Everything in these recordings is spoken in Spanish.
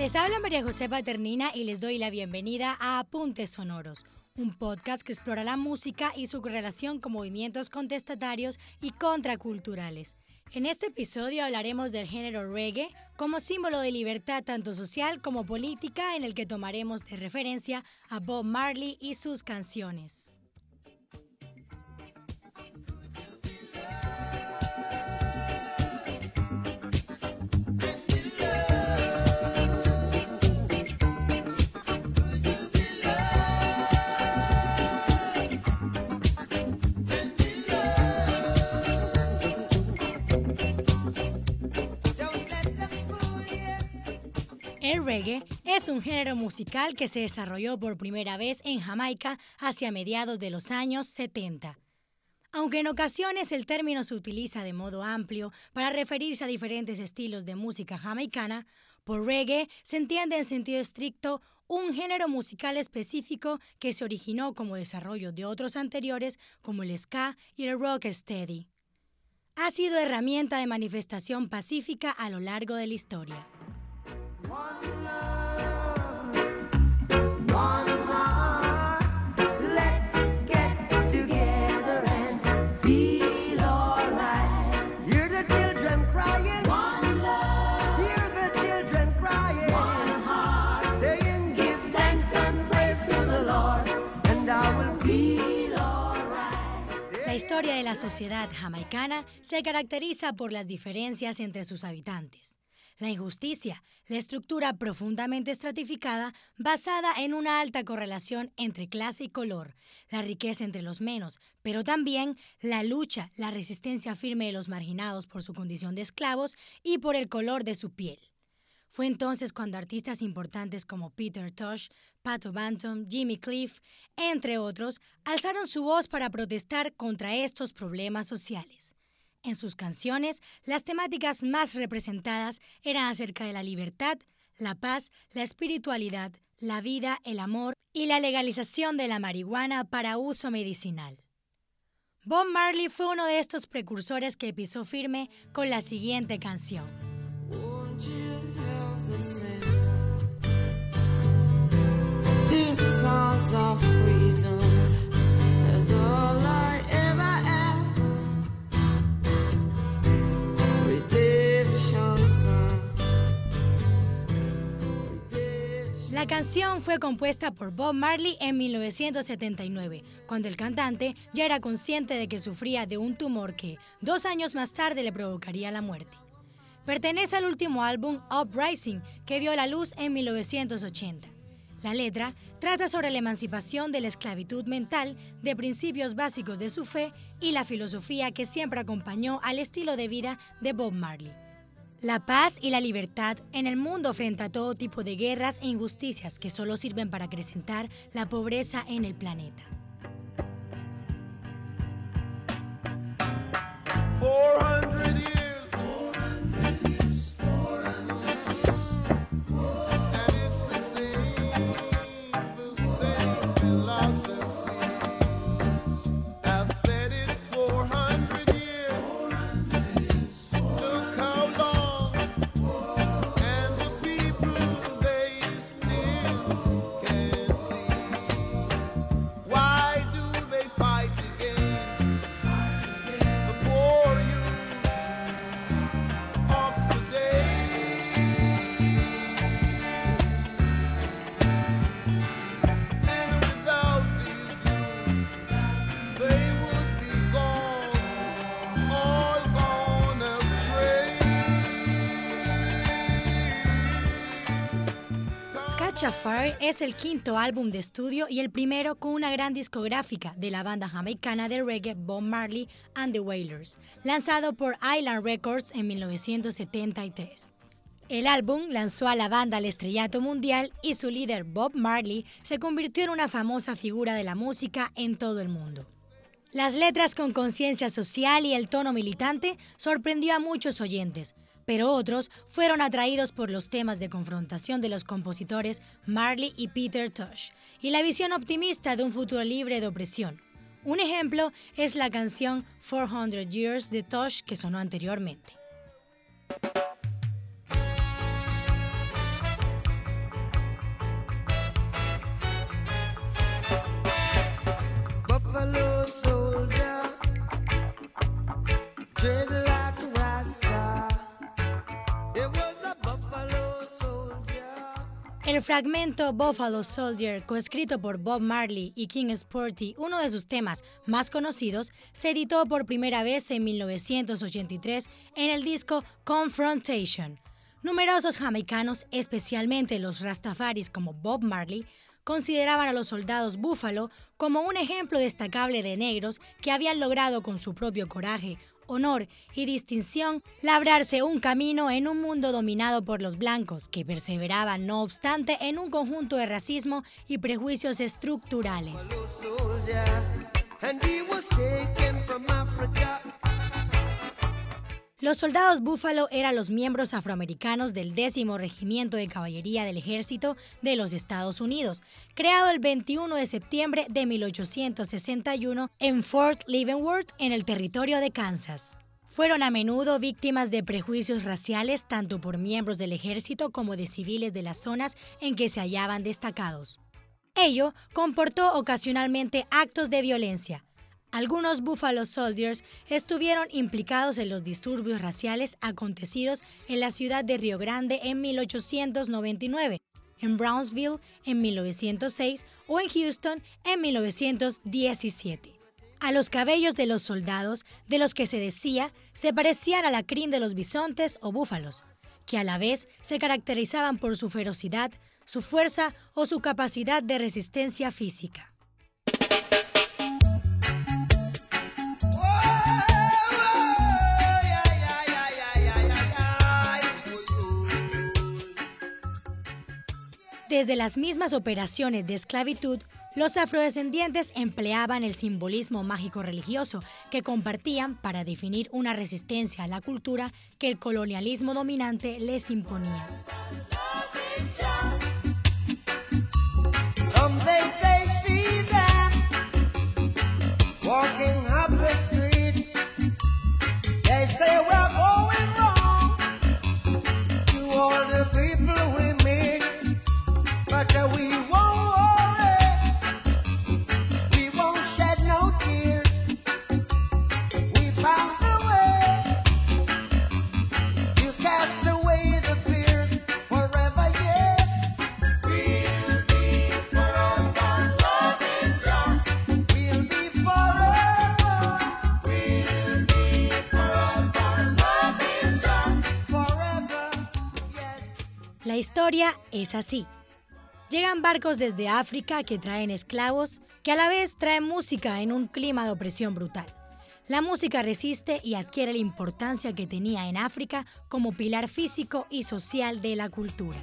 Les habla María José Paternina y les doy la bienvenida a Apuntes Sonoros, un podcast que explora la música y su relación con movimientos contestatarios y contraculturales. En este episodio hablaremos del género reggae como símbolo de libertad tanto social como política en el que tomaremos de referencia a Bob Marley y sus canciones. El reggae es un género musical que se desarrolló por primera vez en Jamaica hacia mediados de los años 70. Aunque en ocasiones el término se utiliza de modo amplio para referirse a diferentes estilos de música jamaicana, por reggae se entiende en sentido estricto un género musical específico que se originó como desarrollo de otros anteriores como el ska y el rock steady. Ha sido herramienta de manifestación pacífica a lo largo de la historia. La sociedad jamaicana se caracteriza por las diferencias entre sus habitantes. La injusticia, la estructura profundamente estratificada basada en una alta correlación entre clase y color, la riqueza entre los menos, pero también la lucha, la resistencia firme de los marginados por su condición de esclavos y por el color de su piel. Fue entonces cuando artistas importantes como Peter Tosh, Pato Bantam, Jimmy Cliff, entre otros, alzaron su voz para protestar contra estos problemas sociales. En sus canciones, las temáticas más representadas eran acerca de la libertad, la paz, la espiritualidad, la vida, el amor y la legalización de la marihuana para uso medicinal. Bob Marley fue uno de estos precursores que pisó firme con la siguiente canción. La canción fue compuesta por Bob Marley en 1979, cuando el cantante ya era consciente de que sufría de un tumor que dos años más tarde le provocaría la muerte. Pertenece al último álbum Uprising, que vio la luz en 1980. La letra trata sobre la emancipación de la esclavitud mental, de principios básicos de su fe y la filosofía que siempre acompañó al estilo de vida de Bob Marley. La paz y la libertad en el mundo frente a todo tipo de guerras e injusticias que solo sirven para acrecentar la pobreza en el planeta. Fire es el quinto álbum de estudio y el primero con una gran discográfica de la banda jamaicana de reggae Bob Marley and the Wailers, lanzado por Island Records en 1973. El álbum lanzó a la banda al estrellato mundial y su líder Bob Marley se convirtió en una famosa figura de la música en todo el mundo. Las letras con conciencia social y el tono militante sorprendió a muchos oyentes, pero otros fueron atraídos por los temas de confrontación de los compositores Marley y Peter Tosh y la visión optimista de un futuro libre de opresión. Un ejemplo es la canción 400 Years de Tosh que sonó anteriormente. El fragmento Buffalo Soldier, coescrito por Bob Marley y King Sporty, uno de sus temas más conocidos, se editó por primera vez en 1983 en el disco Confrontation. Numerosos jamaicanos, especialmente los rastafaris como Bob Marley, consideraban a los soldados Buffalo como un ejemplo destacable de negros que habían logrado con su propio coraje, honor y distinción labrarse un camino en un mundo dominado por los blancos, que perseveraban no obstante en un conjunto de racismo y prejuicios estructurales. Los soldados Búfalo eran los miembros afroamericanos del décimo Regimiento de Caballería del Ejército de los Estados Unidos, creado el 21 de septiembre de 1861 en Fort Leavenworth, en el territorio de Kansas. Fueron a menudo víctimas de prejuicios raciales tanto por miembros del ejército como de civiles de las zonas en que se hallaban destacados. Ello comportó ocasionalmente actos de violencia, algunos Buffalo Soldiers estuvieron implicados en los disturbios raciales acontecidos en la ciudad de Río Grande en 1899, en Brownsville en 1906 o en Houston en 1917. A los cabellos de los soldados, de los que se decía, se parecían a la crin de los bisontes o búfalos, que a la vez se caracterizaban por su ferocidad, su fuerza o su capacidad de resistencia física. Desde las mismas operaciones de esclavitud, los afrodescendientes empleaban el simbolismo mágico religioso que compartían para definir una resistencia a la cultura que el colonialismo dominante les imponía. Historia es así. Llegan barcos desde África que traen esclavos, que a la vez traen música en un clima de opresión brutal. La música resiste y adquiere la importancia que tenía en África como pilar físico y social de la cultura.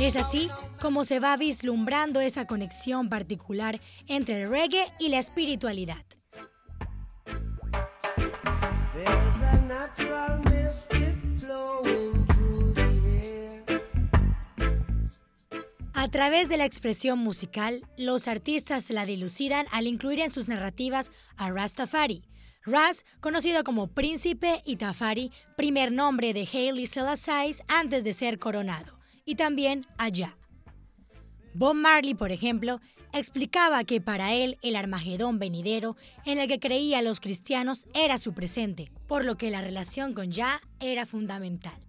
Es así como se va vislumbrando esa conexión particular entre el reggae y la espiritualidad. Través de la expresión musical, los artistas la dilucidan al incluir en sus narrativas a Rastafari. Ras, conocido como Príncipe, y Tafari, primer nombre de Haile Selassie antes de ser coronado, y también allá. Bob Marley, por ejemplo, explicaba que para él el Armagedón venidero, en el que creían los cristianos, era su presente, por lo que la relación con Yah era fundamental.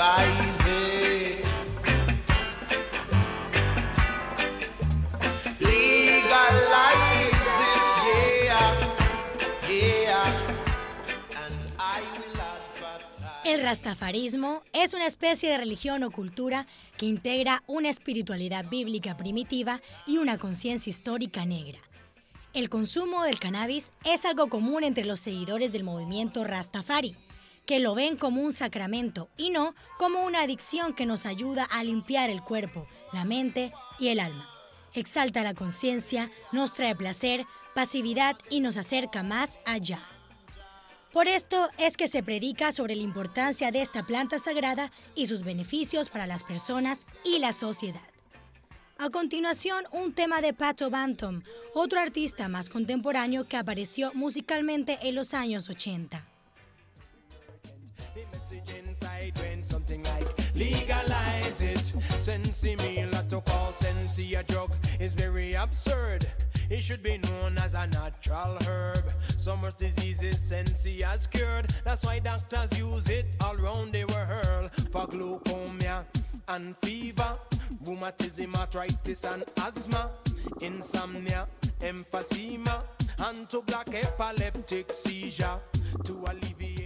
El rastafarismo es una especie de religión o cultura que integra una espiritualidad bíblica primitiva y una conciencia histórica negra. El consumo del cannabis es algo común entre los seguidores del movimiento Rastafari, que lo ven como un sacramento y no como una adicción que nos ayuda a limpiar el cuerpo, la mente y el alma. Exalta la conciencia, nos trae placer, pasividad y nos acerca más allá. Por esto es que se predica sobre la importancia de esta planta sagrada y sus beneficios para las personas y la sociedad. A continuación, un tema de Pato Bantam, otro artista más contemporáneo que apareció musicalmente en los años 80. Legalize it. Sensi meal to call sensi a drug is very absurd. It should be known as a natural herb. Some diseases sensi has cured. That's why doctors use it all around the world for glaucoma and fever. rheumatism, arthritis, and asthma, insomnia, emphysema, and to block epileptic seizure, to alleviate.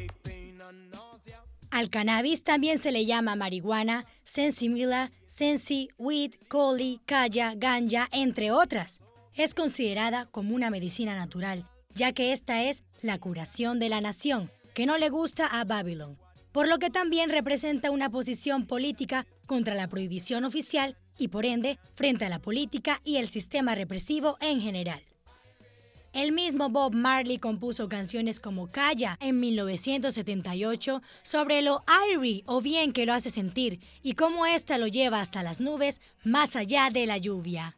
Al cannabis también se le llama marihuana, sensimila, sensi, weed, coli, calla, ganja, entre otras. Es considerada como una medicina natural, ya que esta es la curación de la nación, que no le gusta a Babylon por lo que también representa una posición política contra la prohibición oficial y por ende frente a la política y el sistema represivo en general. El mismo Bob Marley compuso canciones como Calla en 1978 sobre lo airy o bien que lo hace sentir y cómo ésta lo lleva hasta las nubes más allá de la lluvia.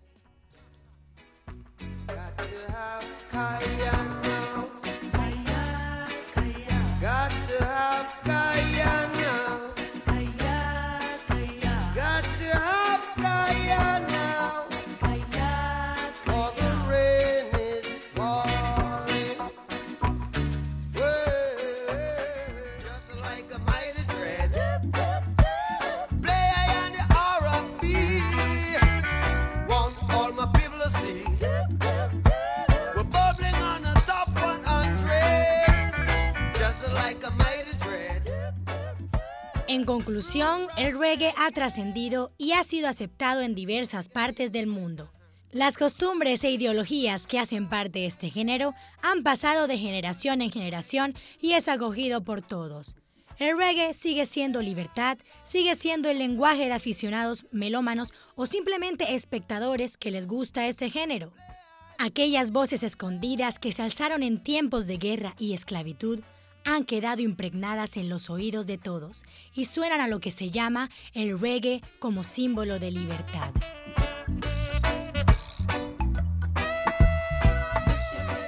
En conclusión, el reggae ha trascendido y ha sido aceptado en diversas partes del mundo. Las costumbres e ideologías que hacen parte de este género han pasado de generación en generación y es acogido por todos. El reggae sigue siendo libertad, sigue siendo el lenguaje de aficionados melómanos o simplemente espectadores que les gusta este género. Aquellas voces escondidas que se alzaron en tiempos de guerra y esclavitud han quedado impregnadas en los oídos de todos y suenan a lo que se llama el reggae como símbolo de libertad.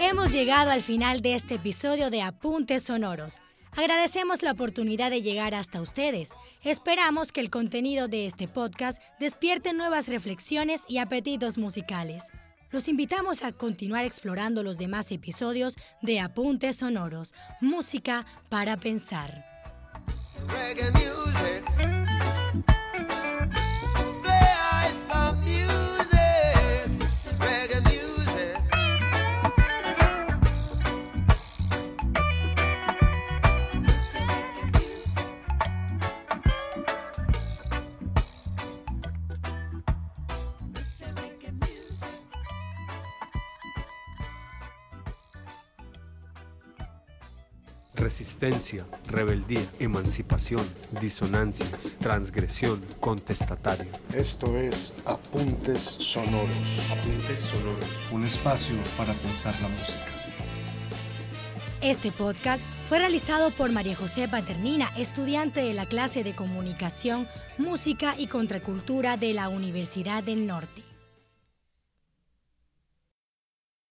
Hemos llegado al final de este episodio de Apuntes Sonoros. Agradecemos la oportunidad de llegar hasta ustedes. Esperamos que el contenido de este podcast despierte nuevas reflexiones y apetitos musicales. Los invitamos a continuar explorando los demás episodios de Apuntes Sonoros, música para pensar. Resistencia, rebeldía, emancipación, disonancias, transgresión, contestatario. Esto es Apuntes Sonoros. Apuntes Sonoros. Un espacio para pensar la música. Este podcast fue realizado por María José Paternina, estudiante de la clase de Comunicación, Música y Contracultura de la Universidad del Norte.